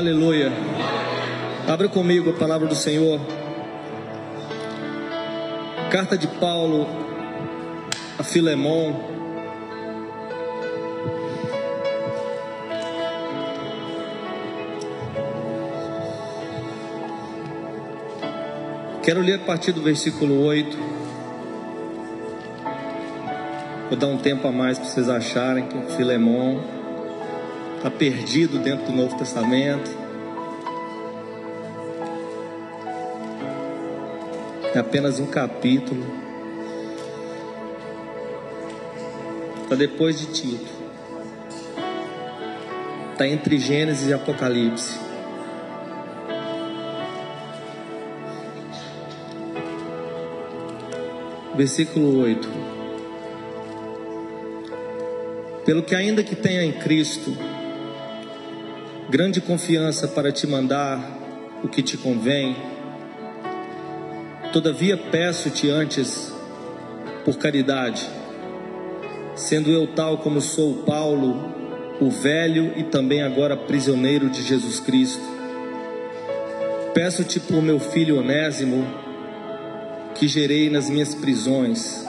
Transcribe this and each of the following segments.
Aleluia. Abra comigo a palavra do Senhor. Carta de Paulo a Filemon. Quero ler a partir do versículo 8. Vou dar um tempo a mais para vocês acharem que Filemon está perdido dentro do Novo Testamento. É apenas um capítulo. Está depois de Tito. Está entre Gênesis e Apocalipse. Versículo 8. Pelo que ainda que tenha em Cristo grande confiança para te mandar o que te convém, Todavia peço-te antes, por caridade, sendo eu tal como sou Paulo, o velho e também agora prisioneiro de Jesus Cristo. Peço-te por meu filho Onésimo, que gerei nas minhas prisões,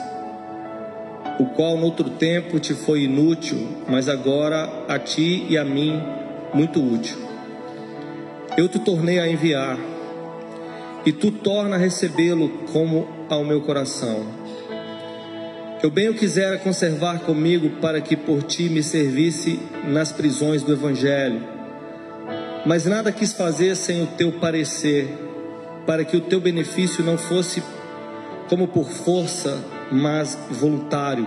o qual noutro tempo te foi inútil, mas agora a ti e a mim muito útil. Eu te tornei a enviar e tu torna a recebê-lo como ao meu coração. Eu bem o quisera conservar comigo para que por ti me servisse nas prisões do Evangelho, mas nada quis fazer sem o teu parecer, para que o teu benefício não fosse como por força, mas voluntário.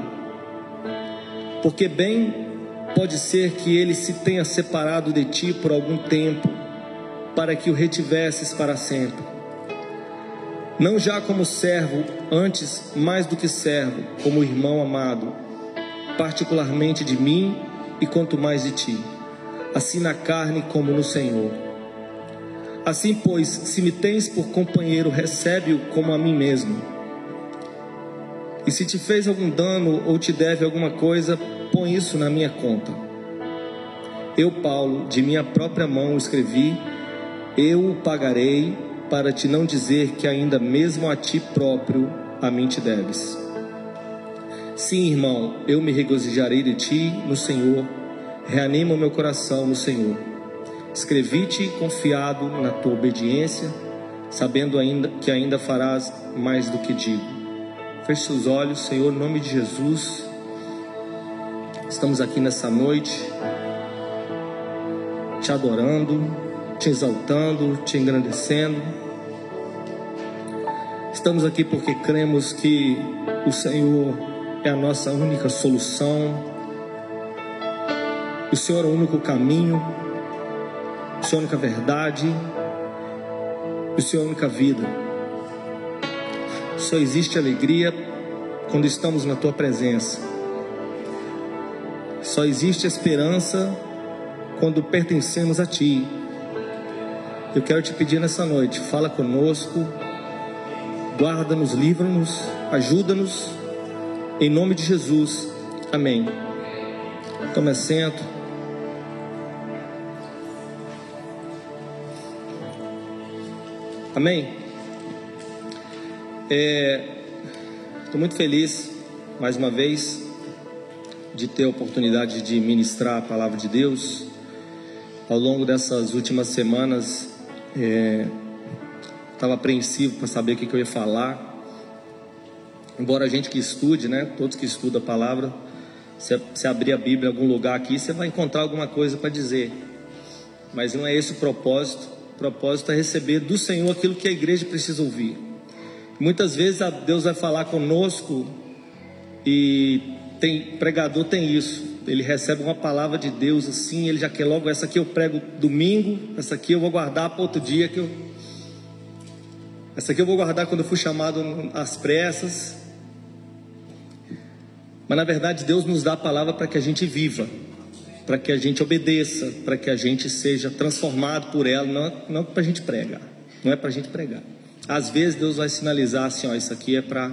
Porque bem pode ser que ele se tenha separado de ti por algum tempo, para que o retivesses para sempre não já como servo, antes mais do que servo, como irmão amado, particularmente de mim e quanto mais de ti, assim na carne como no Senhor. Assim, pois, se me tens por companheiro, recebe-o como a mim mesmo. E se te fez algum dano ou te deve alguma coisa, põe isso na minha conta. Eu, Paulo, de minha própria mão escrevi, eu o pagarei para te não dizer que ainda mesmo a ti próprio a mim te deves. Sim, irmão, eu me regozijarei de ti no Senhor, reanima o meu coração no Senhor. Escrevi-te confiado na tua obediência, sabendo ainda que ainda farás mais do que digo. Feche seus olhos, Senhor, em nome de Jesus. Estamos aqui nessa noite, te adorando, te exaltando, te engrandecendo. Estamos aqui porque cremos que o Senhor é a nossa única solução, o Senhor é o único caminho, o Senhor é a única verdade, o Senhor é a única vida. Só existe alegria quando estamos na tua presença. Só existe esperança quando pertencemos a ti. Eu quero te pedir nessa noite, fala conosco, guarda-nos, livra-nos, ajuda-nos, em nome de Jesus. Amém. Tome assento. Amém. Estou é, muito feliz, mais uma vez, de ter a oportunidade de ministrar a palavra de Deus. Ao longo dessas últimas semanas, Estava é, apreensivo para saber o que, que, eu ia falar. Embora a gente que estude, né? Todos que estudam a palavra, se, se abrir a Bíblia em algum lugar aqui, você vai encontrar alguma coisa para dizer. Mas não é esse o propósito. O propósito é receber do Senhor aquilo que a igreja precisa ouvir. Muitas vezes Deus vai falar conosco e tem pregador tem isso ele recebe uma palavra de Deus assim, ele já quer logo essa aqui eu prego domingo, essa aqui eu vou guardar para outro dia que eu essa aqui eu vou guardar quando eu for chamado às pressas. Mas na verdade Deus nos dá a palavra para que a gente viva, para que a gente obedeça, para que a gente seja transformado por ela, não, não para a gente pregar, não é para a gente pregar. Às vezes Deus vai sinalizar assim, ó, isso aqui é para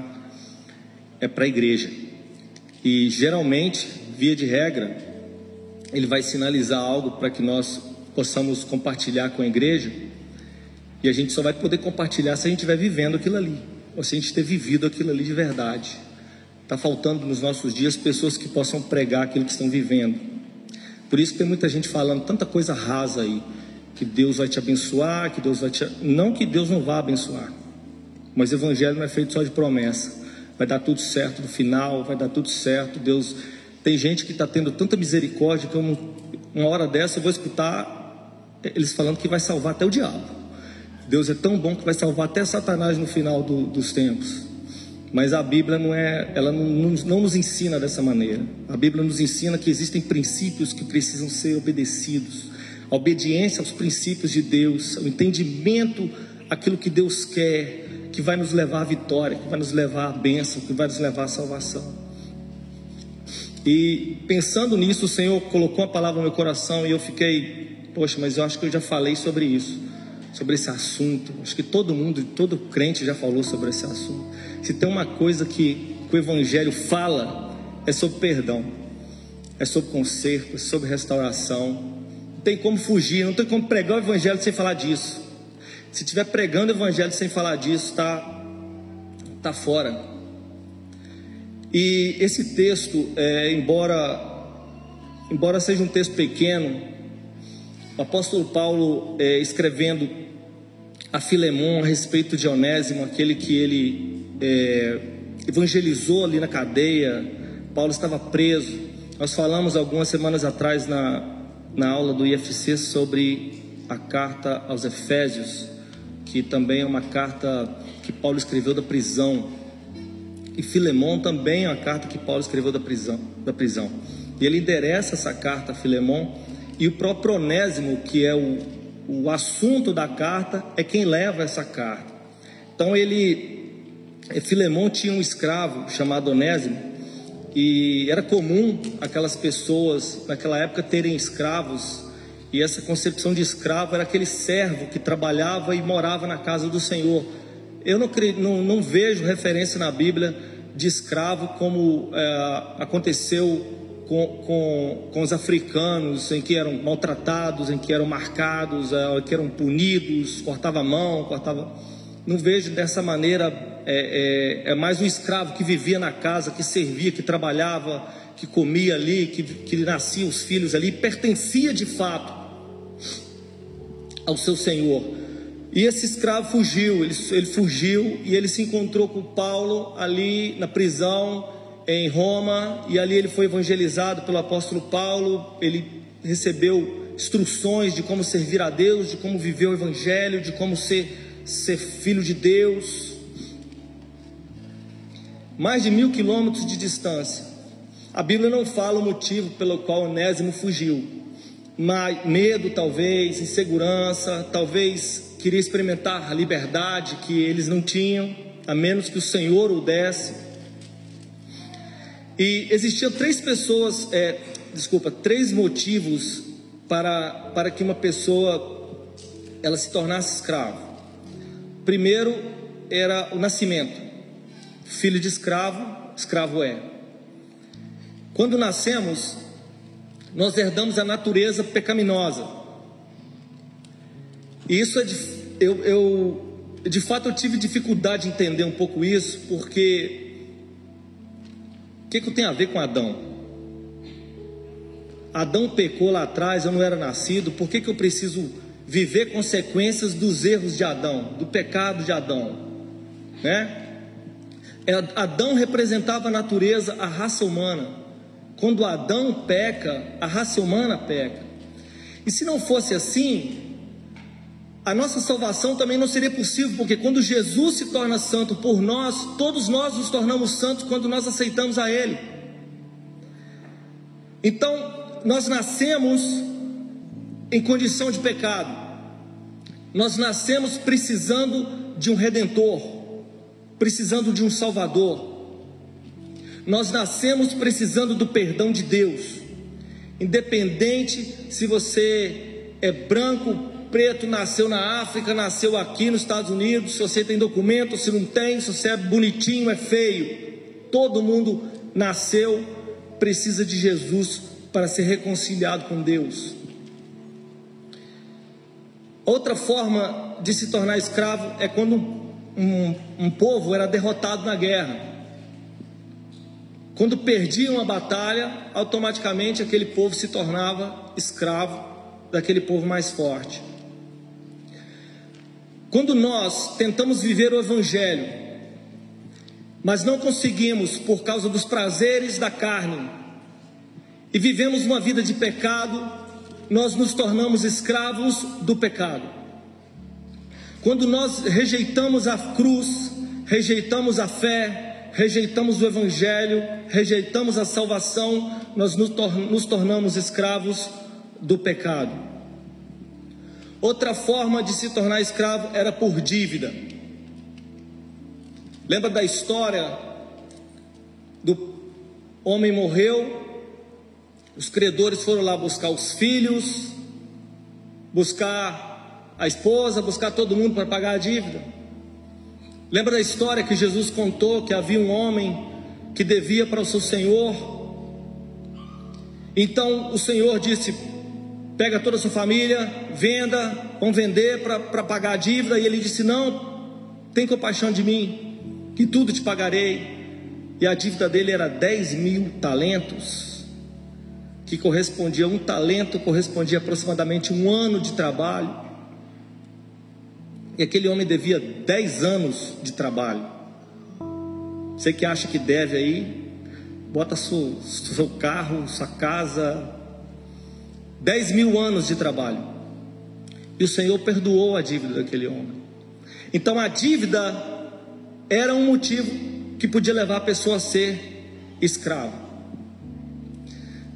é para a igreja. E geralmente via de regra, ele vai sinalizar algo para que nós possamos compartilhar com a igreja. E a gente só vai poder compartilhar se a gente estiver vivendo aquilo ali, ou se a gente ter vivido aquilo ali de verdade. Está faltando nos nossos dias pessoas que possam pregar aquilo que estão vivendo. Por isso tem muita gente falando tanta coisa rasa aí, que Deus vai te abençoar, que Deus vai te. Não que Deus não vá abençoar, mas o evangelho não é feito só de promessa. Vai dar tudo certo no final, vai dar tudo certo. Deus. Tem gente que está tendo tanta misericórdia que eu, uma hora dessa eu vou escutar eles falando que vai salvar até o diabo. Deus é tão bom que vai salvar até Satanás no final do, dos tempos. Mas a Bíblia não é, ela não, não, nos ensina dessa maneira. A Bíblia nos ensina que existem princípios que precisam ser obedecidos. A obediência aos princípios de Deus, o entendimento aquilo que Deus quer, que vai nos levar à vitória, que vai nos levar à bênção, que vai nos levar à salvação. E pensando nisso, o Senhor colocou a palavra no meu coração e eu fiquei, poxa, mas eu acho que eu já falei sobre isso sobre esse assunto. Acho que todo mundo, todo crente já falou sobre esse assunto. Se tem uma coisa que, que o Evangelho fala, é sobre perdão, é sobre conserto, é sobre restauração. Não tem como fugir, não tem como pregar o Evangelho sem falar disso. Se estiver pregando o Evangelho sem falar disso, está tá fora. E esse texto, é, embora, embora seja um texto pequeno, o apóstolo Paulo, é, escrevendo a Filemon a respeito de Onésimo, aquele que ele é, evangelizou ali na cadeia, Paulo estava preso. Nós falamos algumas semanas atrás na, na aula do IFC sobre a carta aos Efésios, que também é uma carta que Paulo escreveu da prisão. E Filemon também é uma carta que Paulo escreveu da prisão. Da prisão. E ele endereça essa carta a Filemon e o próprio Onésimo, que é o, o assunto da carta, é quem leva essa carta. Então ele, Filemão tinha um escravo chamado Onésimo, e era comum aquelas pessoas naquela época terem escravos, e essa concepção de escravo era aquele servo que trabalhava e morava na casa do Senhor. Eu não, não, não vejo referência na Bíblia de escravo como é, aconteceu com, com, com os africanos, em que eram maltratados, em que eram marcados, é, que eram punidos, cortava a mão, cortava. Não vejo dessa maneira, é, é, é, mais um escravo que vivia na casa, que servia, que trabalhava, que comia ali, que, que nascia os filhos ali, pertencia de fato ao seu senhor. E esse escravo fugiu, ele, ele fugiu e ele se encontrou com Paulo ali na prisão em Roma e ali ele foi evangelizado pelo apóstolo Paulo. Ele recebeu instruções de como servir a Deus, de como viver o evangelho, de como ser, ser filho de Deus. Mais de mil quilômetros de distância. A Bíblia não fala o motivo pelo qual Onésimo fugiu. Medo, talvez, insegurança, talvez queria experimentar a liberdade que eles não tinham, a menos que o Senhor o desse. E existiam três pessoas, é, desculpa, três motivos para, para que uma pessoa ela se tornasse escravo. Primeiro era o nascimento. Filho de escravo, escravo é. Quando nascemos, nós herdamos a natureza pecaminosa. E isso é de, eu, eu de fato eu tive dificuldade de entender um pouco isso, porque que, que tem a ver com Adão? Adão pecou lá atrás, eu não era nascido, por que, que eu preciso viver consequências dos erros de Adão, do pecado de Adão? Né? É, Adão representava a natureza, a raça humana. Quando Adão peca, a raça humana peca. E se não fosse assim, a nossa salvação também não seria possível, porque quando Jesus se torna santo por nós, todos nós nos tornamos santos quando nós aceitamos a Ele. Então, nós nascemos em condição de pecado, nós nascemos precisando de um redentor, precisando de um salvador, nós nascemos precisando do perdão de Deus, independente se você é branco, preto nasceu na África, nasceu aqui nos Estados Unidos, se você tem documento, se não tem, se você é bonitinho, é feio. Todo mundo nasceu, precisa de Jesus para ser reconciliado com Deus. Outra forma de se tornar escravo é quando um, um povo era derrotado na guerra. Quando perdia uma batalha, automaticamente aquele povo se tornava escravo daquele povo mais forte. Quando nós tentamos viver o Evangelho, mas não conseguimos por causa dos prazeres da carne, e vivemos uma vida de pecado, nós nos tornamos escravos do pecado. Quando nós rejeitamos a cruz, rejeitamos a fé, rejeitamos o Evangelho, rejeitamos a salvação, nós nos tornamos escravos do pecado. Outra forma de se tornar escravo era por dívida. Lembra da história do homem morreu, os credores foram lá buscar os filhos, buscar a esposa, buscar todo mundo para pagar a dívida. Lembra da história que Jesus contou que havia um homem que devia para o seu senhor? Então o senhor disse: pega toda a sua família, venda, vão vender para pagar a dívida. E ele disse: Não, tem compaixão de mim, que tudo te pagarei. E a dívida dele era 10 mil talentos que correspondia, um talento correspondia aproximadamente um ano de trabalho. E aquele homem devia 10 anos de trabalho. Você que acha que deve aí, bota seu, seu carro, sua casa, 10 mil anos de trabalho. E o Senhor perdoou a dívida daquele homem. Então a dívida era um motivo que podia levar a pessoa a ser escravo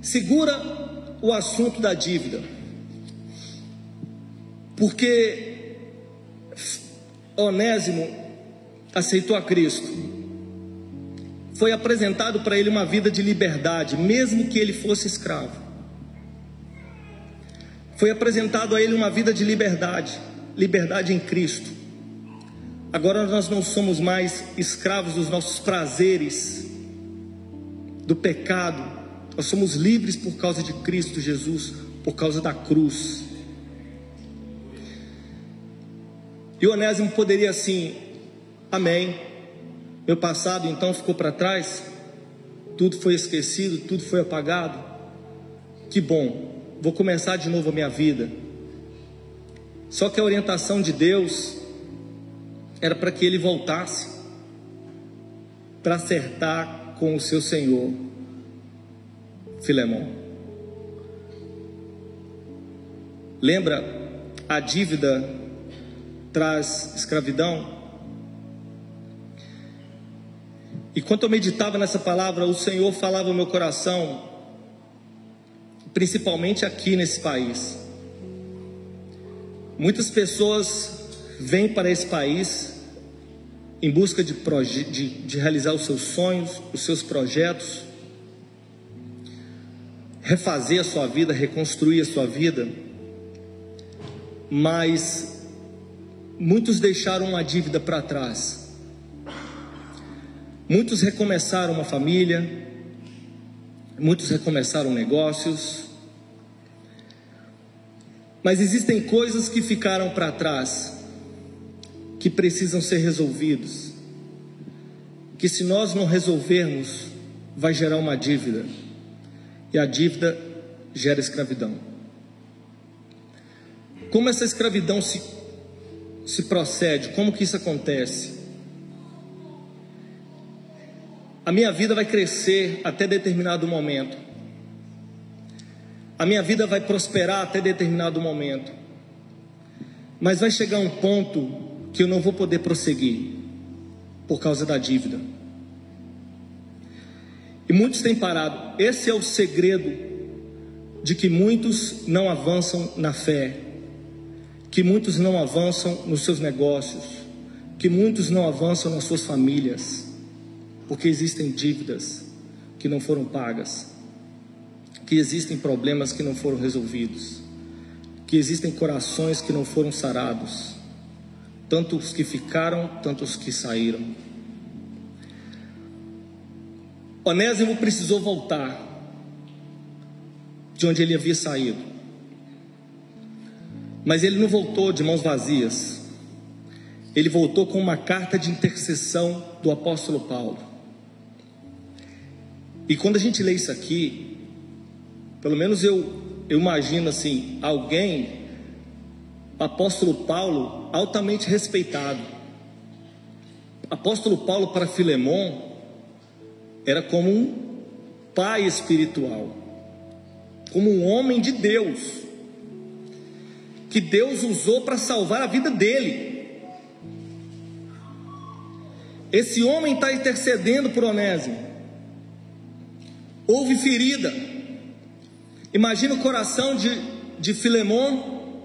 segura o assunto da dívida, porque Onésimo aceitou a Cristo, foi apresentado para ele uma vida de liberdade, mesmo que ele fosse escravo. Foi apresentado a ele uma vida de liberdade, liberdade em Cristo. Agora nós não somos mais escravos dos nossos prazeres, do pecado, nós somos livres por causa de Cristo Jesus, por causa da cruz. E Onésimo poderia assim, amém. Meu passado então ficou para trás, tudo foi esquecido, tudo foi apagado. Que bom, vou começar de novo a minha vida. Só que a orientação de Deus era para que ele voltasse para acertar com o seu Senhor. Filemão. Lembra, a dívida traz escravidão? E quando eu meditava nessa palavra, o Senhor falava no meu coração, principalmente aqui nesse país. Muitas pessoas vêm para esse país em busca de, de, de realizar os seus sonhos, os seus projetos, refazer a sua vida, reconstruir a sua vida, mas muitos deixaram uma dívida para trás. Muitos recomeçaram uma família, muitos recomeçaram negócios, mas existem coisas que ficaram para trás, que precisam ser resolvidos, que se nós não resolvermos, vai gerar uma dívida e a dívida gera escravidão. Como essa escravidão se, se procede? Como que isso acontece? A minha vida vai crescer até determinado momento. A minha vida vai prosperar até determinado momento. Mas vai chegar um ponto que eu não vou poder prosseguir por causa da dívida. E muitos têm parado. Esse é o segredo de que muitos não avançam na fé, que muitos não avançam nos seus negócios, que muitos não avançam nas suas famílias, porque existem dívidas que não foram pagas, que existem problemas que não foram resolvidos, que existem corações que não foram sarados, tanto os que ficaram, tanto os que saíram. Onésimo precisou voltar de onde ele havia saído. Mas ele não voltou de mãos vazias. Ele voltou com uma carta de intercessão do apóstolo Paulo. E quando a gente lê isso aqui, pelo menos eu, eu imagino assim, alguém, apóstolo Paulo, altamente respeitado. Apóstolo Paulo para Filemon era como um pai espiritual, como um homem de Deus, que Deus usou para salvar a vida dele. Esse homem está intercedendo por Onésimo. Houve ferida. Imagina o coração de, de Filemon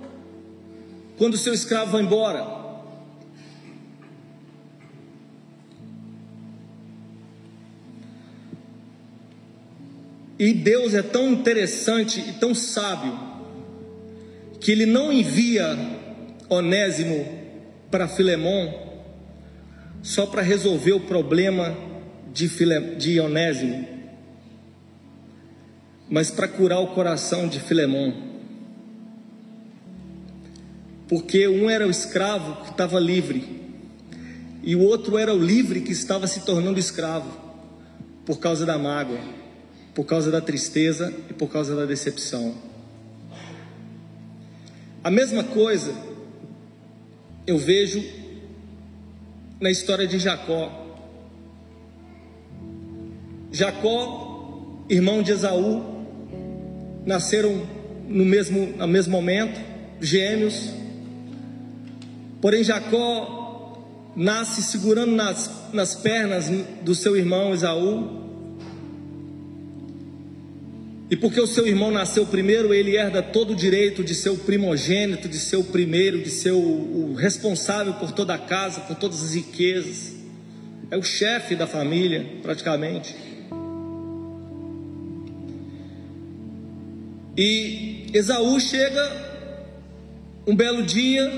quando seu escravo vai embora. E Deus é tão interessante e tão sábio que ele não envia Onésimo para Filemon só para resolver o problema de, File, de Onésimo, mas para curar o coração de Filemon. Porque um era o escravo que estava livre, e o outro era o livre que estava se tornando escravo, por causa da mágoa por causa da tristeza e por causa da decepção. A mesma coisa eu vejo na história de Jacó. Jacó, irmão de Esaú, nasceram no mesmo, no mesmo momento, gêmeos. Porém, Jacó nasce segurando nas, nas pernas do seu irmão Esaú, e porque o seu irmão nasceu primeiro, ele herda todo o direito de ser o primogênito, de ser o primeiro, de ser o, o responsável por toda a casa, por todas as riquezas. É o chefe da família, praticamente. E Esaú chega um belo dia,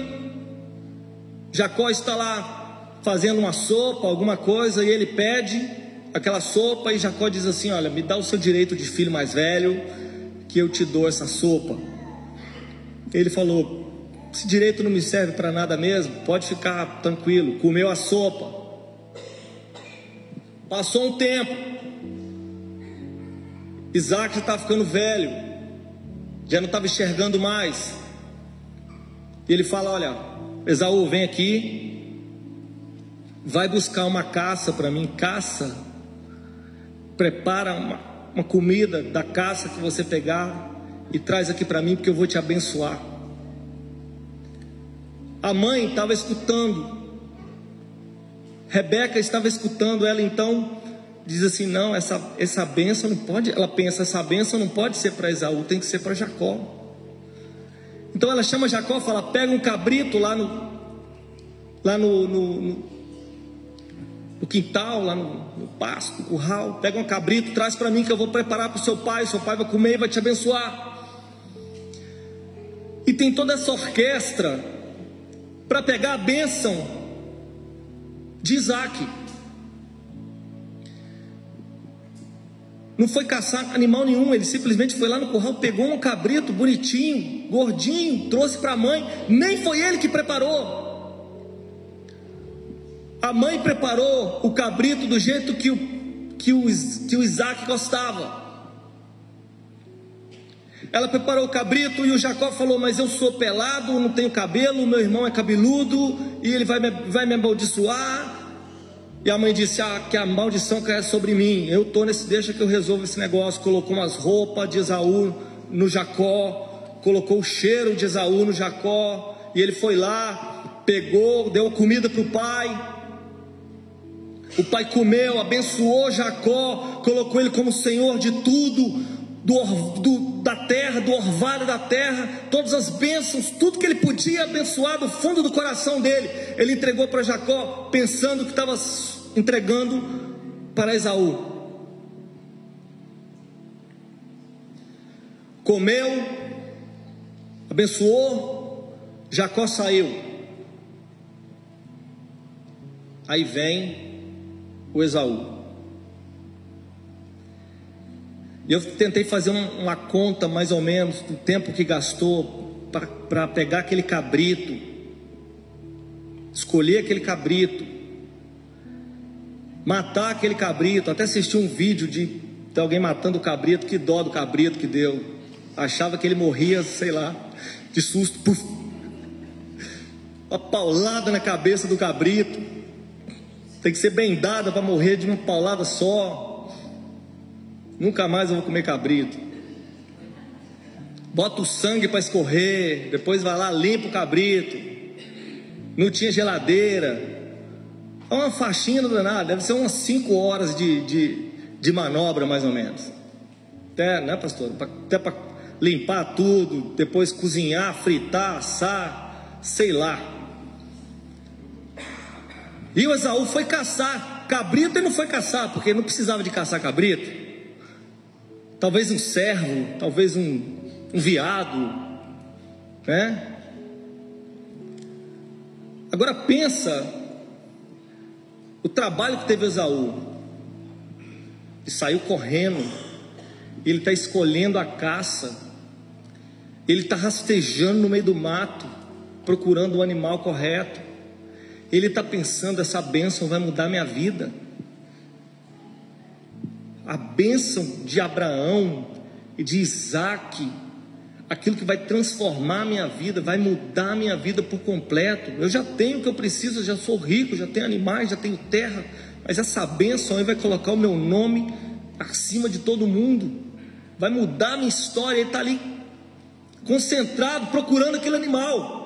Jacó está lá fazendo uma sopa, alguma coisa, e ele pede aquela sopa e Jacó diz assim: Olha, me dá o seu direito de filho mais velho, que eu te dou essa sopa. Ele falou: Esse direito não me serve para nada mesmo, pode ficar tranquilo. Comeu a sopa. Passou um tempo. Isaac já estava ficando velho, já não estava enxergando mais. E ele fala: Olha, Esaú, vem aqui, vai buscar uma caça para mim, caça prepara uma, uma comida da caça que você pegar e traz aqui para mim, porque eu vou te abençoar. A mãe estava escutando, Rebeca estava escutando, ela então diz assim: não, essa, essa benção não pode, ela pensa, essa benção não pode ser para Esaú, tem que ser para Jacó. Então ela chama Jacó, fala: pega um cabrito lá no, lá no, no, no no quintal, lá no, no pasto, no curral, pega um cabrito, traz para mim que eu vou preparar para o seu pai, seu pai vai comer e vai te abençoar. E tem toda essa orquestra para pegar a bênção de Isaac. Não foi caçar animal nenhum, ele simplesmente foi lá no curral, pegou um cabrito bonitinho, gordinho, trouxe para a mãe, nem foi ele que preparou. A mãe preparou o cabrito do jeito que o, que o, que o Isaac gostava. Ela preparou o cabrito e o Jacó falou: Mas eu sou pelado, não tenho cabelo, meu irmão é cabeludo e ele vai me, vai me amaldiçoar. E a mãe disse: Ah, que a maldição caia sobre mim. Eu estou nesse, deixa que eu resolvo esse negócio. Colocou umas roupas de Esaú no Jacó, colocou o cheiro de Esaú no Jacó, e ele foi lá, pegou, deu comida para o pai. O pai comeu, abençoou Jacó, colocou ele como senhor de tudo, do, do, da terra, do orvalho da terra, todas as bênçãos, tudo que ele podia abençoar do fundo do coração dele, ele entregou para Jacó, pensando que estava entregando para Esaú. Comeu, abençoou, Jacó saiu. Aí vem o Esaú. Eu tentei fazer uma conta mais ou menos do tempo que gastou para pegar aquele cabrito, escolher aquele cabrito, matar aquele cabrito. Até assisti um vídeo de, de alguém matando o cabrito, que dó do cabrito que deu. Achava que ele morria, sei lá, de susto. Puf. Uma paulada na cabeça do cabrito. Tem que ser bem dada para morrer de uma paulada só. Nunca mais eu vou comer cabrito. Bota o sangue para escorrer, depois vai lá, limpa o cabrito. Não tinha geladeira. É uma faxina danada, deve ser umas 5 horas de, de, de manobra, mais ou menos. Até, né, pastor? Até para limpar tudo, depois cozinhar, fritar, assar, sei lá. E o Esaú foi caçar cabrito, ele não foi caçar, porque não precisava de caçar cabrito. Talvez um servo, talvez um, um viado, né? Agora pensa o trabalho que teve Esaú. Ele saiu correndo, ele está escolhendo a caça, ele está rastejando no meio do mato, procurando o animal correto. Ele está pensando: essa bênção vai mudar minha vida. A bênção de Abraão e de Isaac, aquilo que vai transformar minha vida, vai mudar minha vida por completo. Eu já tenho o que eu preciso, eu já sou rico, já tenho animais, já tenho terra, mas essa bênção aí vai colocar o meu nome acima de todo mundo, vai mudar minha história. Ele está ali concentrado, procurando aquele animal.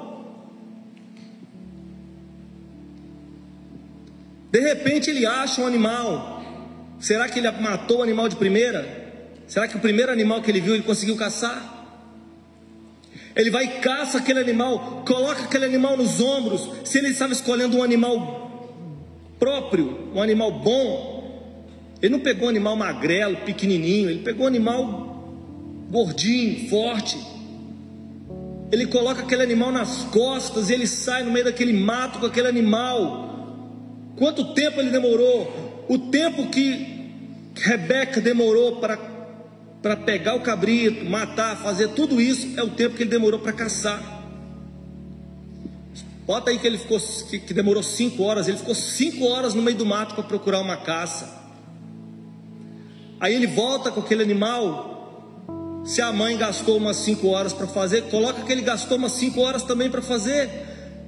De repente ele acha um animal. Será que ele matou o animal de primeira? Será que o primeiro animal que ele viu ele conseguiu caçar? Ele vai e caça aquele animal, coloca aquele animal nos ombros. Se ele estava escolhendo um animal próprio, um animal bom, ele não pegou um animal magrelo, pequenininho, ele pegou um animal gordinho, forte. Ele coloca aquele animal nas costas e ele sai no meio daquele mato com aquele animal. Quanto tempo ele demorou? O tempo que Rebeca demorou para, para pegar o cabrito, matar, fazer tudo isso, é o tempo que ele demorou para caçar. Bota aí que ele ficou que, que demorou cinco horas, ele ficou cinco horas no meio do mato para procurar uma caça. Aí ele volta com aquele animal. Se a mãe gastou umas cinco horas para fazer, coloca que ele gastou umas cinco horas também para fazer.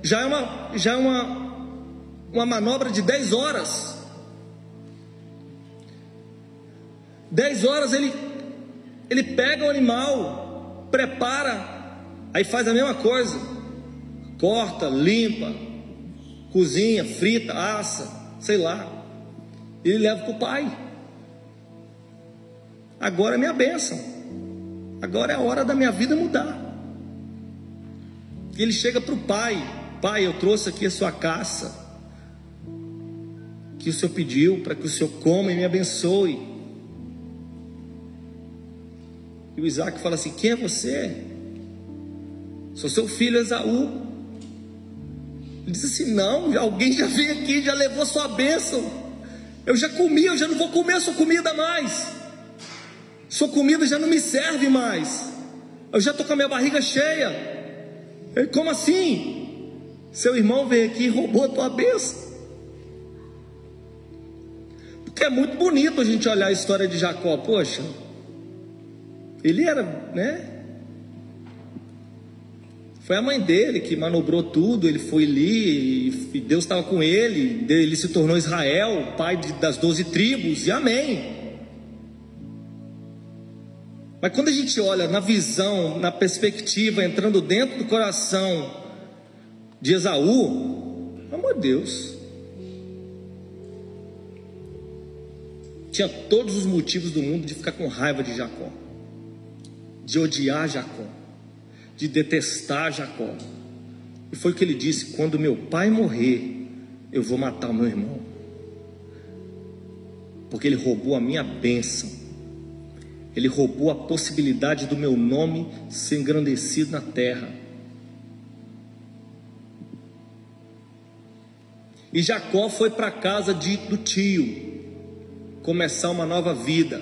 Já é uma, já é uma, uma manobra de 10 horas. 10 horas ele, ele pega o animal, prepara, aí faz a mesma coisa: corta, limpa, cozinha, frita, assa, sei lá. Ele leva para o pai. Agora é minha bênção. Agora é a hora da minha vida mudar. Ele chega para o pai: Pai, eu trouxe aqui a sua caça que o Senhor pediu para que o Senhor coma e me abençoe. E o Isaac fala assim: Quem é você? Sou seu filho Esaú. Ele diz assim: Não, alguém já veio aqui, já levou sua bênção. Eu já comi, eu já não vou comer sua comida mais. Sua comida já não me serve mais. Eu já estou com a minha barriga cheia. Ele, como assim? Seu irmão veio aqui e roubou a tua bênção. É muito bonito a gente olhar a história de Jacó, poxa. Ele era, né? Foi a mãe dele que manobrou tudo, ele foi ali, e Deus estava com ele, ele se tornou Israel, pai das doze tribos, e amém. Mas quando a gente olha na visão, na perspectiva, entrando dentro do coração de Esaú, amor de Deus, tinha todos os motivos do mundo de ficar com raiva de Jacó, de odiar Jacó, de detestar Jacó. E foi o que ele disse: quando meu pai morrer, eu vou matar o meu irmão, porque ele roubou a minha bênção, ele roubou a possibilidade do meu nome ser engrandecido na terra. E Jacó foi para a casa de, do tio, começar uma nova vida.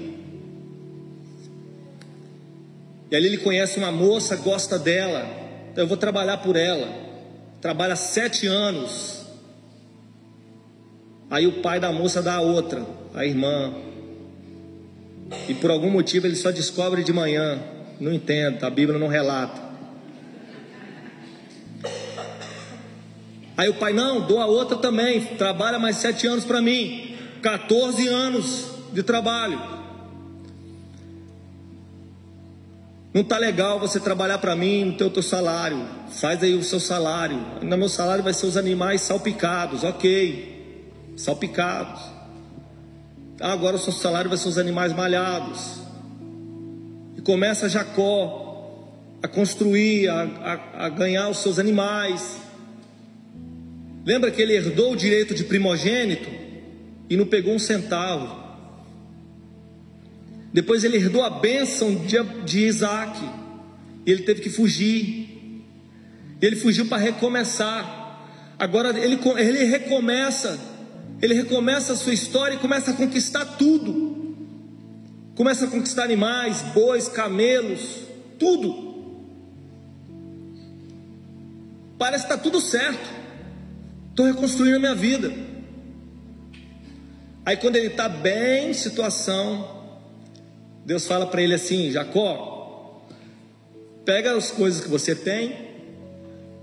E ali ele conhece uma moça, gosta dela, eu vou trabalhar por ela. Trabalha sete anos. Aí o pai da moça dá a outra, a irmã. E por algum motivo ele só descobre de manhã. Não entendo, a Bíblia não relata. Aí o pai, não, dou a outra também, trabalha mais sete anos para mim. 14 anos de trabalho. Não tá legal você trabalhar para mim, não ter o teu salário. Faz aí o seu salário. No meu salário vai ser os animais salpicados, ok. Salpicados. Ah, agora o seu salário vai ser os animais malhados. E começa Jacó a construir, a, a, a ganhar os seus animais. Lembra que ele herdou o direito de primogênito e não pegou um centavo. Depois ele herdou a bênção de, Isaac. E ele teve que fugir. Ele fugiu para recomeçar. Agora ele, ele recomeça. Ele recomeça a sua história e começa a conquistar tudo. Começa a conquistar animais, bois, camelos, tudo. Parece que está tudo certo. Estou reconstruindo a minha vida. Aí quando ele está bem em situação, Deus fala para ele assim: Jacó, pega as coisas que você tem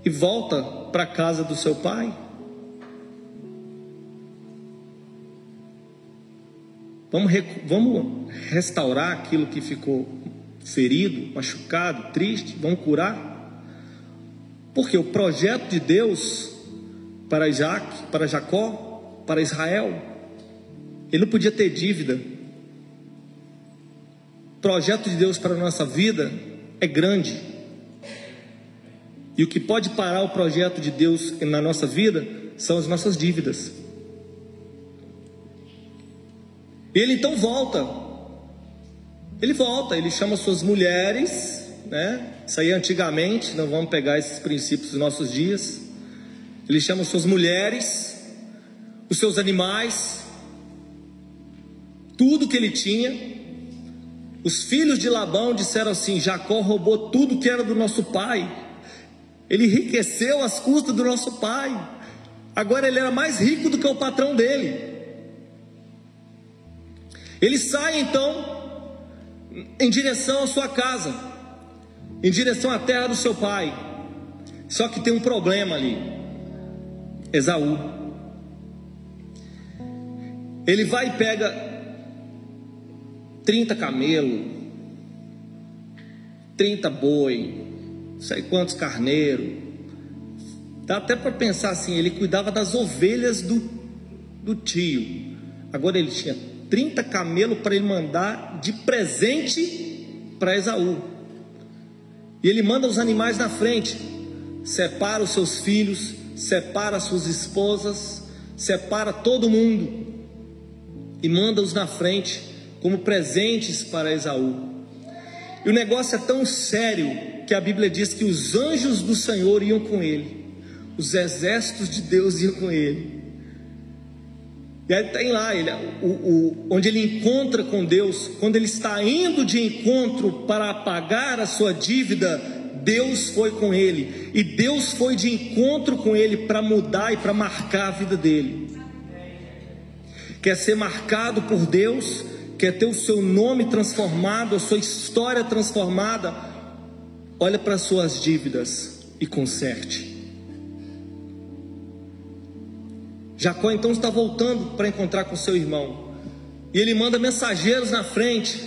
e volta para a casa do seu pai. Vamos, vamos restaurar aquilo que ficou ferido, machucado, triste, vamos curar. Porque o projeto de Deus para Isaac, para Jacó, para Israel. Ele não podia ter dívida. O projeto de Deus para a nossa vida é grande. E o que pode parar o projeto de Deus na nossa vida são as nossas dívidas. Ele então volta. Ele volta, ele chama suas mulheres, né? Isso aí antigamente, não vamos pegar esses princípios dos nossos dias. Ele chama suas mulheres, os seus animais, tudo que ele tinha. Os filhos de Labão disseram assim: Jacó roubou tudo que era do nosso pai. Ele enriqueceu às custas do nosso pai. Agora ele era mais rico do que o patrão dele. Ele sai então em direção à sua casa, em direção à terra do seu pai. Só que tem um problema ali. Esaú. Ele vai e pega 30 camelos, 30 boi, sei quantos carneiros. Dá até para pensar assim, ele cuidava das ovelhas do, do tio. Agora ele tinha 30 camelos para ele mandar de presente para Esaú. E ele manda os animais na frente, separa os seus filhos, separa suas esposas, separa todo mundo e manda-os na frente como presentes para Esaú. E o negócio é tão sério que a Bíblia diz que os anjos do Senhor iam com ele, os exércitos de Deus iam com ele. E aí tem lá ele, o, o, onde ele encontra com Deus, quando ele está indo de encontro para pagar a sua dívida Deus foi com ele, e Deus foi de encontro com ele para mudar e para marcar a vida dele. Quer ser marcado por Deus, quer ter o seu nome transformado, a sua história transformada, olha para as suas dívidas e conserte. Jacó então está voltando para encontrar com seu irmão. E ele manda mensageiros na frente.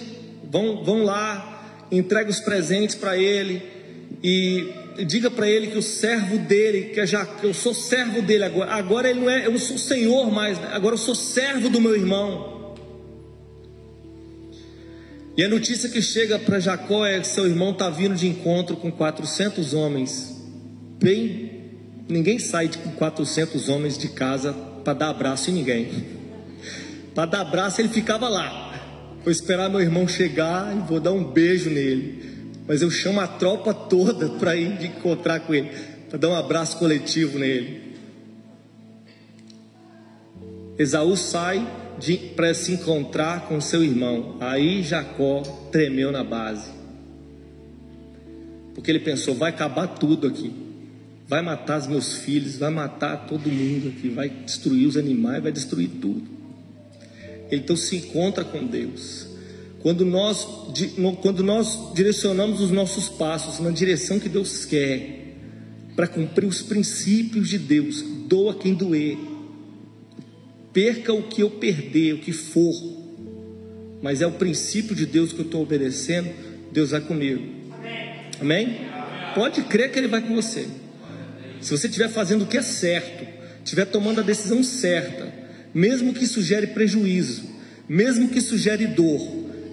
Vão, vão lá, entrega os presentes para ele e diga para ele que o servo dele, que já que eu sou servo dele agora, agora ele não é, eu não sou senhor mais, agora eu sou servo do meu irmão. E a notícia que chega para Jacó é que seu irmão está vindo de encontro com 400 homens. Bem, ninguém sai com 400 homens de casa para dar abraço em ninguém. Para dar abraço ele ficava lá. Vou esperar meu irmão chegar e vou dar um beijo nele mas eu chamo a tropa toda para ir encontrar com ele, para dar um abraço coletivo nele. Esaú sai para se encontrar com seu irmão. Aí Jacó tremeu na base. porque ele pensou: vai acabar tudo aqui, vai matar os meus filhos, vai matar todo mundo aqui, vai destruir os animais, vai destruir tudo. Ele então se encontra com Deus. Quando nós, quando nós direcionamos os nossos passos na direção que Deus quer, para cumprir os princípios de Deus, doa quem doer, perca o que eu perder, o que for, mas é o princípio de Deus que eu estou obedecendo, Deus vai comigo. Amém? Pode crer que Ele vai com você. Se você estiver fazendo o que é certo, estiver tomando a decisão certa, mesmo que isso gere prejuízo, mesmo que isso gere dor,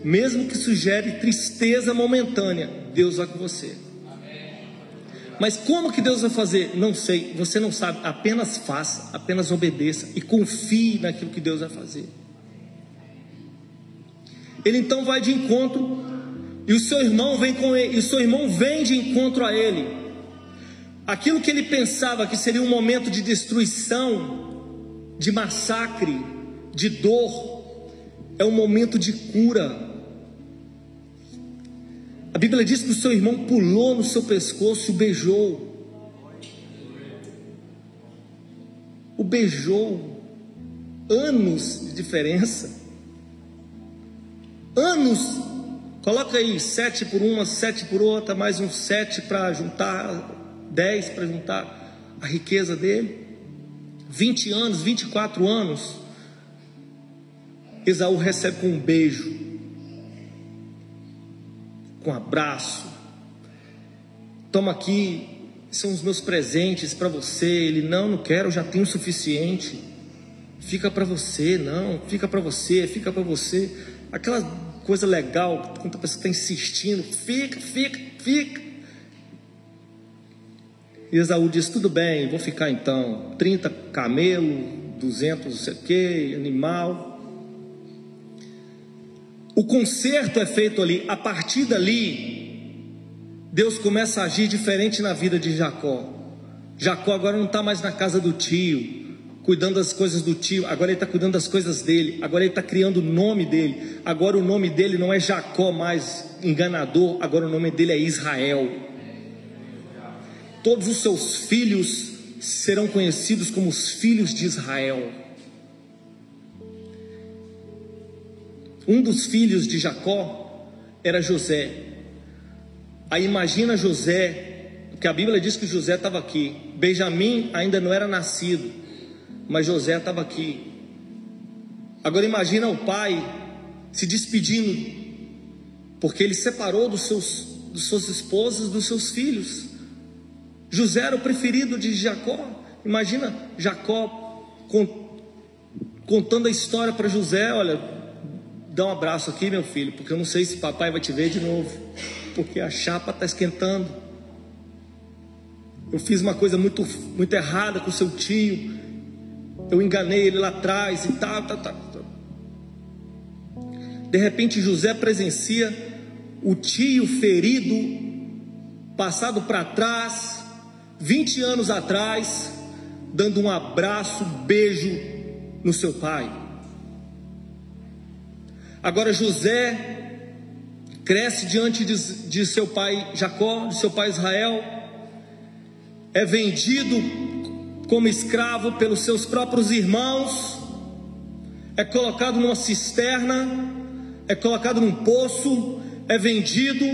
mesmo que isso gere tristeza momentânea, Deus vai com você. Mas como que Deus vai fazer? Não sei, você não sabe, apenas faça, apenas obedeça e confie naquilo que Deus vai fazer. Ele então vai de encontro e o seu irmão vem com ele, e o seu irmão vem de encontro a ele. Aquilo que ele pensava que seria um momento de destruição, de massacre, de dor, é um momento de cura. A Bíblia diz que o seu irmão pulou no seu pescoço e o beijou. O beijou. Anos de diferença anos. Coloca aí sete por uma, sete por outra, mais um sete para juntar, dez para juntar a riqueza dele. 20 anos, 24 anos. Esaú recebe com um beijo, com abraço. Toma aqui, são os meus presentes para você. Ele, não, não quero, já tenho o suficiente. Fica para você, não, fica para você, fica para você. Aquela coisa legal, quando a pessoa está insistindo, fica, fica, fica. E Esaú disse: tudo bem, vou ficar então. 30 camelo, 200 não sei o que, animal. O conserto é feito ali, a partir dali, Deus começa a agir diferente na vida de Jacó. Jacó agora não está mais na casa do tio, cuidando das coisas do tio, agora ele está cuidando das coisas dele, agora ele está criando o nome dele, agora o nome dele não é Jacó mais enganador, agora o nome dele é Israel. Todos os seus filhos serão conhecidos como os filhos de Israel. Um dos filhos de Jacó era José. Aí imagina José, porque a Bíblia diz que José estava aqui. Benjamim ainda não era nascido mas José estava aqui. Agora imagina o pai se despedindo, porque ele separou dos seus, dos suas esposas, dos seus filhos. José era o preferido de Jacó. Imagina Jacó contando a história para José: olha, dá um abraço aqui, meu filho, porque eu não sei se papai vai te ver de novo, porque a chapa está esquentando. Eu fiz uma coisa muito, muito errada com seu tio, eu enganei ele lá atrás e tal, tal, tal. De repente José presencia o tio ferido, passado para trás, 20 anos atrás, dando um abraço, um beijo no seu pai. Agora José cresce diante de, de seu pai Jacó, de seu pai Israel, é vendido como escravo pelos seus próprios irmãos, é colocado numa cisterna, é colocado num poço, é vendido,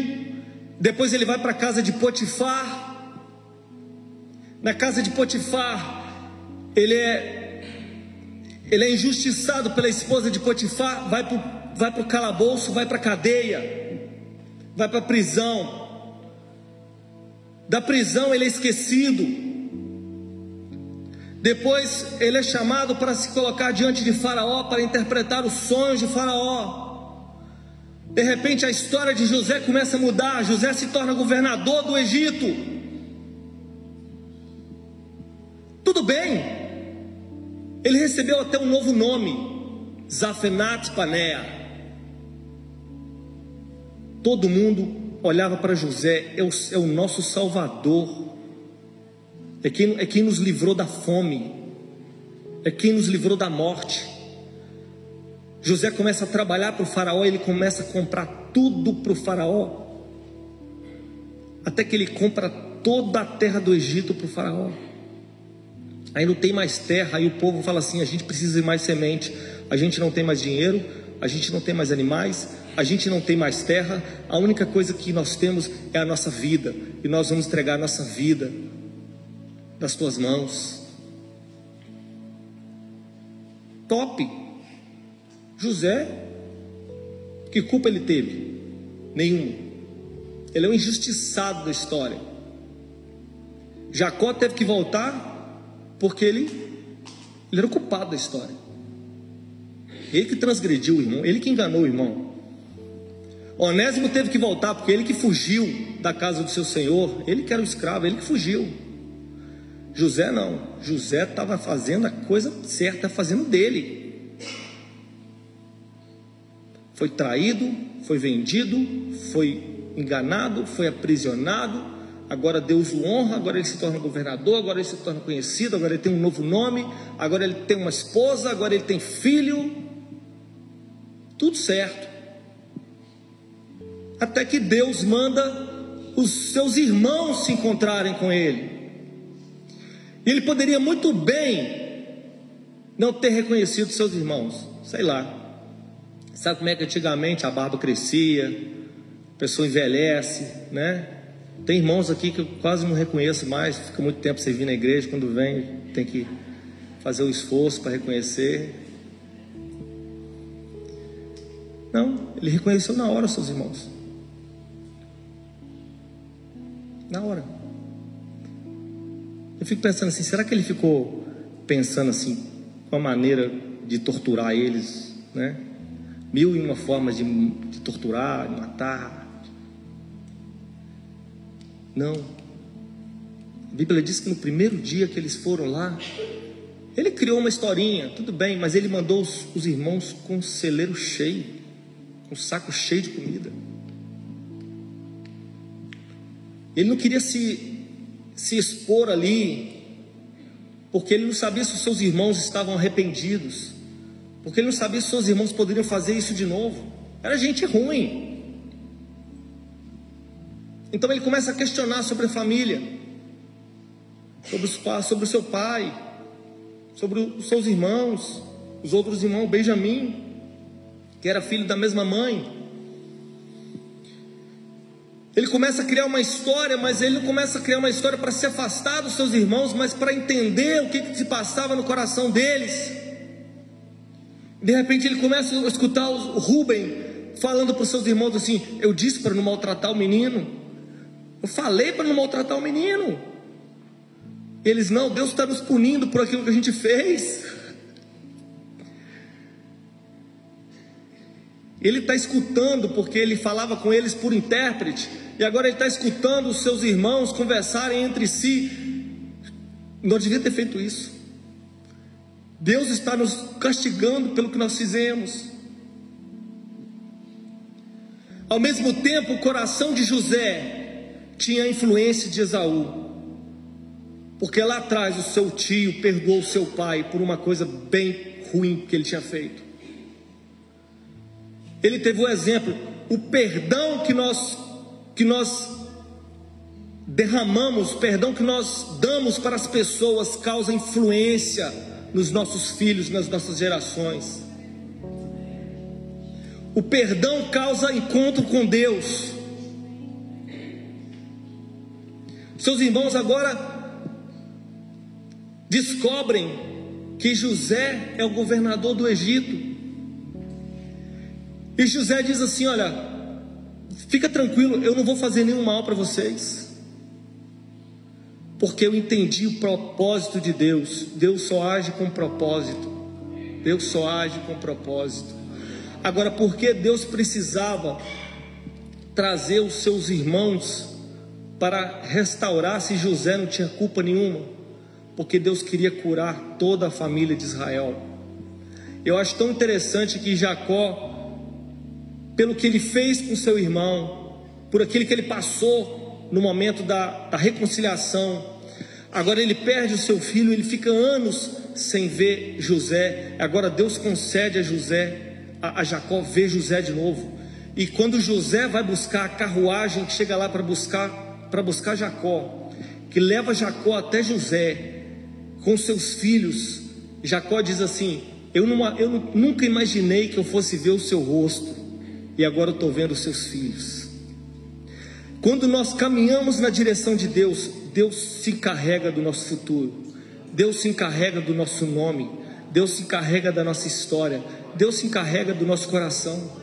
depois ele vai para a casa de Potifar. Na casa de Potifar, ele é ele é injustiçado pela esposa de Potifar, vai para vai o calabouço, vai para a cadeia, vai para a prisão. Da prisão ele é esquecido, depois ele é chamado para se colocar diante de Faraó para interpretar os sonhos de Faraó. De repente a história de José começa a mudar. José se torna governador do Egito. Tudo bem. Ele recebeu até um novo nome, Zafenat Panea. Todo mundo olhava para José, é o, é o nosso Salvador é quem, é quem nos livrou da fome, é quem nos livrou da morte. José começa a trabalhar para o Faraó, ele começa a comprar tudo para o Faraó. até que ele compra toda a terra do Egito para o faraó. Aí não tem mais terra, aí o povo fala assim: a gente precisa de mais semente, a gente não tem mais dinheiro, a gente não tem mais animais, a gente não tem mais terra, a única coisa que nós temos é a nossa vida, e nós vamos entregar a nossa vida nas tuas mãos. Top! José, que culpa ele teve? Nenhuma. Ele é um injustiçado da história. Jacó teve que voltar porque ele, ele era o culpado da história. Ele que transgrediu o irmão, ele que enganou o irmão. Onésimo teve que voltar porque ele que fugiu da casa do seu senhor, ele que era o escravo, ele que fugiu. José não, José estava fazendo a coisa certa, fazendo dele. Foi traído, foi vendido, foi enganado, foi aprisionado, agora Deus o honra, agora ele se torna governador, agora ele se torna conhecido, agora ele tem um novo nome, agora ele tem uma esposa, agora ele tem filho, tudo certo. Até que Deus manda os seus irmãos se encontrarem com ele. Ele poderia muito bem não ter reconhecido seus irmãos, sei lá. Sabe como é que antigamente a barba crescia, a pessoa envelhece, né? Tem irmãos aqui que eu quase não reconheço mais, fica muito tempo servindo na igreja, quando vem tem que fazer o esforço para reconhecer. Não, ele reconheceu na hora seus irmãos. Na hora. Eu fico pensando assim, será que ele ficou pensando assim, com a maneira de torturar eles, né? Mil e uma formas de, de torturar, de matar, não. A Bíblia diz que no primeiro dia que eles foram lá, ele criou uma historinha, tudo bem, mas ele mandou os, os irmãos com um celeiro cheio, um saco cheio de comida. Ele não queria se, se expor ali, porque ele não sabia se os seus irmãos estavam arrependidos, porque ele não sabia se seus irmãos poderiam fazer isso de novo. Era gente ruim. Então ele começa a questionar sobre a família, sobre, os, sobre o seu pai, sobre os seus irmãos, os outros irmãos, Benjamim, que era filho da mesma mãe. Ele começa a criar uma história, mas ele não começa a criar uma história para se afastar dos seus irmãos, mas para entender o que, que se passava no coração deles. De repente ele começa a escutar o Rubem falando para os seus irmãos assim: Eu disse para não maltratar o menino. Eu falei para não maltratar o menino. Eles não, Deus está nos punindo por aquilo que a gente fez. Ele está escutando, porque ele falava com eles por intérprete, e agora ele está escutando os seus irmãos conversarem entre si. Não devia ter feito isso. Deus está nos castigando pelo que nós fizemos. Ao mesmo tempo, o coração de José tinha a influência de Esaú. Porque lá atrás o seu tio perdoou o seu pai por uma coisa bem ruim que ele tinha feito. Ele teve o exemplo, o perdão que nós que nós derramamos, o perdão que nós damos para as pessoas causa influência nos nossos filhos, nas nossas gerações. O perdão causa encontro com Deus. Seus irmãos agora descobrem que José é o governador do Egito. E José diz assim: Olha, fica tranquilo, eu não vou fazer nenhum mal para vocês, porque eu entendi o propósito de Deus. Deus só age com propósito. Deus só age com propósito. Agora, por que Deus precisava trazer os seus irmãos para restaurar se José não tinha culpa nenhuma, porque Deus queria curar toda a família de Israel. Eu acho tão interessante que Jacó, pelo que ele fez com seu irmão, por aquilo que ele passou no momento da, da reconciliação, agora ele perde o seu filho, ele fica anos sem ver José. Agora Deus concede a José, a, a Jacó ver José de novo. E quando José vai buscar a carruagem que chega lá para buscar para buscar Jacó, que leva Jacó até José com seus filhos. Jacó diz assim: Eu, eu nunca imaginei que eu fosse ver o seu rosto, e agora eu estou vendo seus filhos. Quando nós caminhamos na direção de Deus, Deus se encarrega do nosso futuro, Deus se encarrega do nosso nome, Deus se encarrega da nossa história, Deus se encarrega do nosso coração.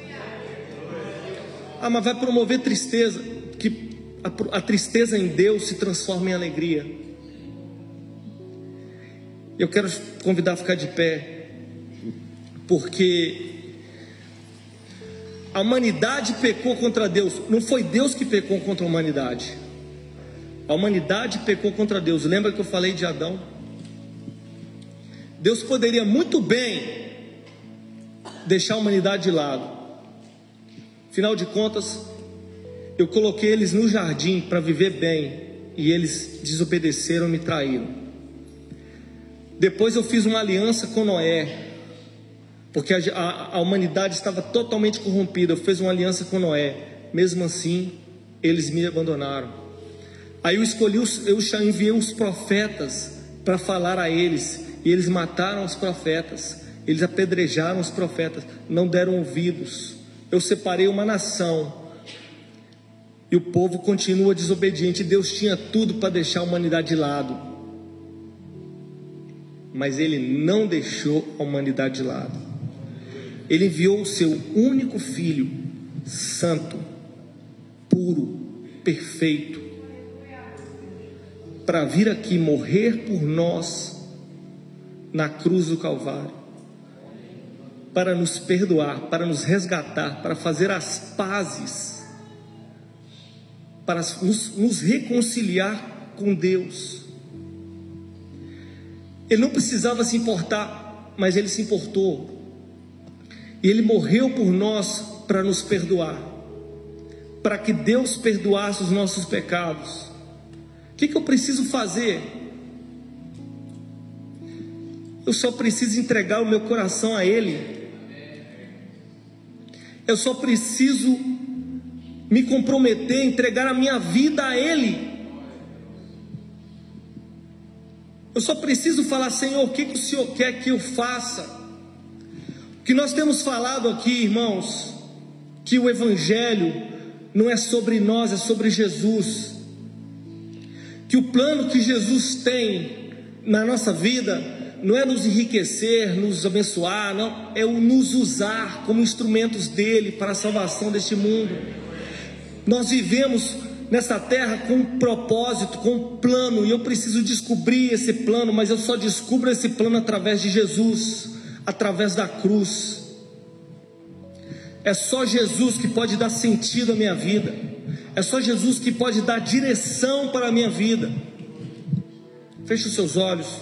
Ah, mas vai promover tristeza, que a, a tristeza em Deus se transforma em alegria. Eu quero convidar a ficar de pé, porque a humanidade pecou contra Deus, não foi Deus que pecou contra a humanidade. A humanidade pecou contra Deus. Lembra que eu falei de Adão? Deus poderia muito bem deixar a humanidade de lado. Afinal de contas, eu coloquei eles no jardim para viver bem e eles desobedeceram e me traíram. Depois eu fiz uma aliança com Noé, porque a, a, a humanidade estava totalmente corrompida. Eu fiz uma aliança com Noé, mesmo assim, eles me abandonaram. Aí eu escolhi, os, eu enviei os profetas para falar a eles, e eles mataram os profetas. Eles apedrejaram os profetas, não deram ouvidos. Eu separei uma nação e o povo continua desobediente. Deus tinha tudo para deixar a humanidade de lado, mas Ele não deixou a humanidade de lado. Ele enviou o seu único filho, santo, puro, perfeito, para vir aqui morrer por nós na cruz do Calvário para nos perdoar, para nos resgatar, para fazer as pazes, para nos, nos reconciliar com Deus. Ele não precisava se importar, mas ele se importou. E ele morreu por nós para nos perdoar, para que Deus perdoasse os nossos pecados. O que, que eu preciso fazer? Eu só preciso entregar o meu coração a Ele eu só preciso me comprometer, entregar a minha vida a Ele. Eu só preciso falar, Senhor, o que, que o Senhor quer que eu faça? Que nós temos falado aqui, irmãos, que o Evangelho não é sobre nós, é sobre Jesus. Que o plano que Jesus tem na nossa vida não é nos enriquecer, nos abençoar, não, é o nos usar como instrumentos dele para a salvação deste mundo. Nós vivemos nessa terra com um propósito, com um plano, e eu preciso descobrir esse plano, mas eu só descubro esse plano através de Jesus, através da cruz. É só Jesus que pode dar sentido à minha vida. É só Jesus que pode dar direção para a minha vida. Feche os seus olhos.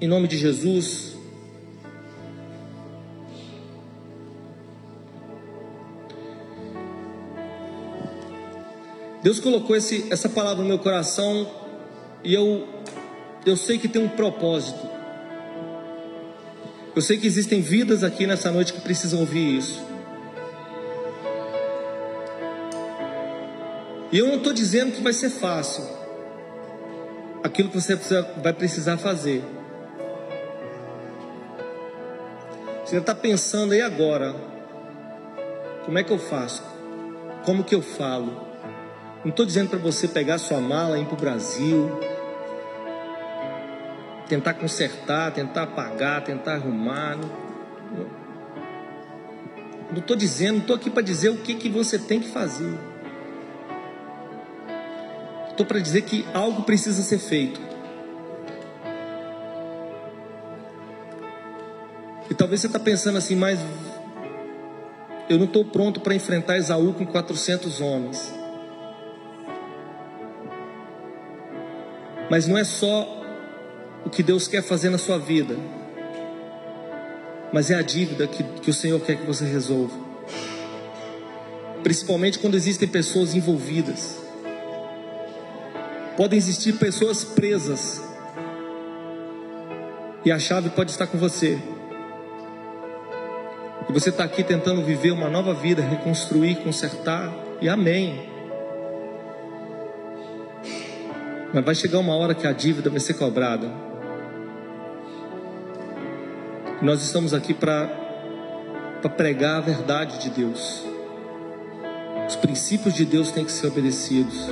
Em nome de Jesus. Deus colocou esse, essa palavra no meu coração e eu, eu sei que tem um propósito. Eu sei que existem vidas aqui nessa noite que precisam ouvir isso. E eu não estou dizendo que vai ser fácil aquilo que você vai precisar fazer. Você está pensando aí agora, como é que eu faço? Como que eu falo? Não estou dizendo para você pegar sua mala e ir para o Brasil, tentar consertar, tentar apagar, tentar arrumar. Não estou dizendo, não estou aqui para dizer o que, que você tem que fazer. Estou para dizer que algo precisa ser feito. E talvez você está pensando assim, mas eu não estou pronto para enfrentar Esaú com 400 homens. Mas não é só o que Deus quer fazer na sua vida, mas é a dívida que, que o Senhor quer que você resolva. Principalmente quando existem pessoas envolvidas. Podem existir pessoas presas. E a chave pode estar com você. E você está aqui tentando viver uma nova vida, reconstruir, consertar, e amém. Mas vai chegar uma hora que a dívida vai ser cobrada. Nós estamos aqui para pregar a verdade de Deus. Os princípios de Deus têm que ser obedecidos.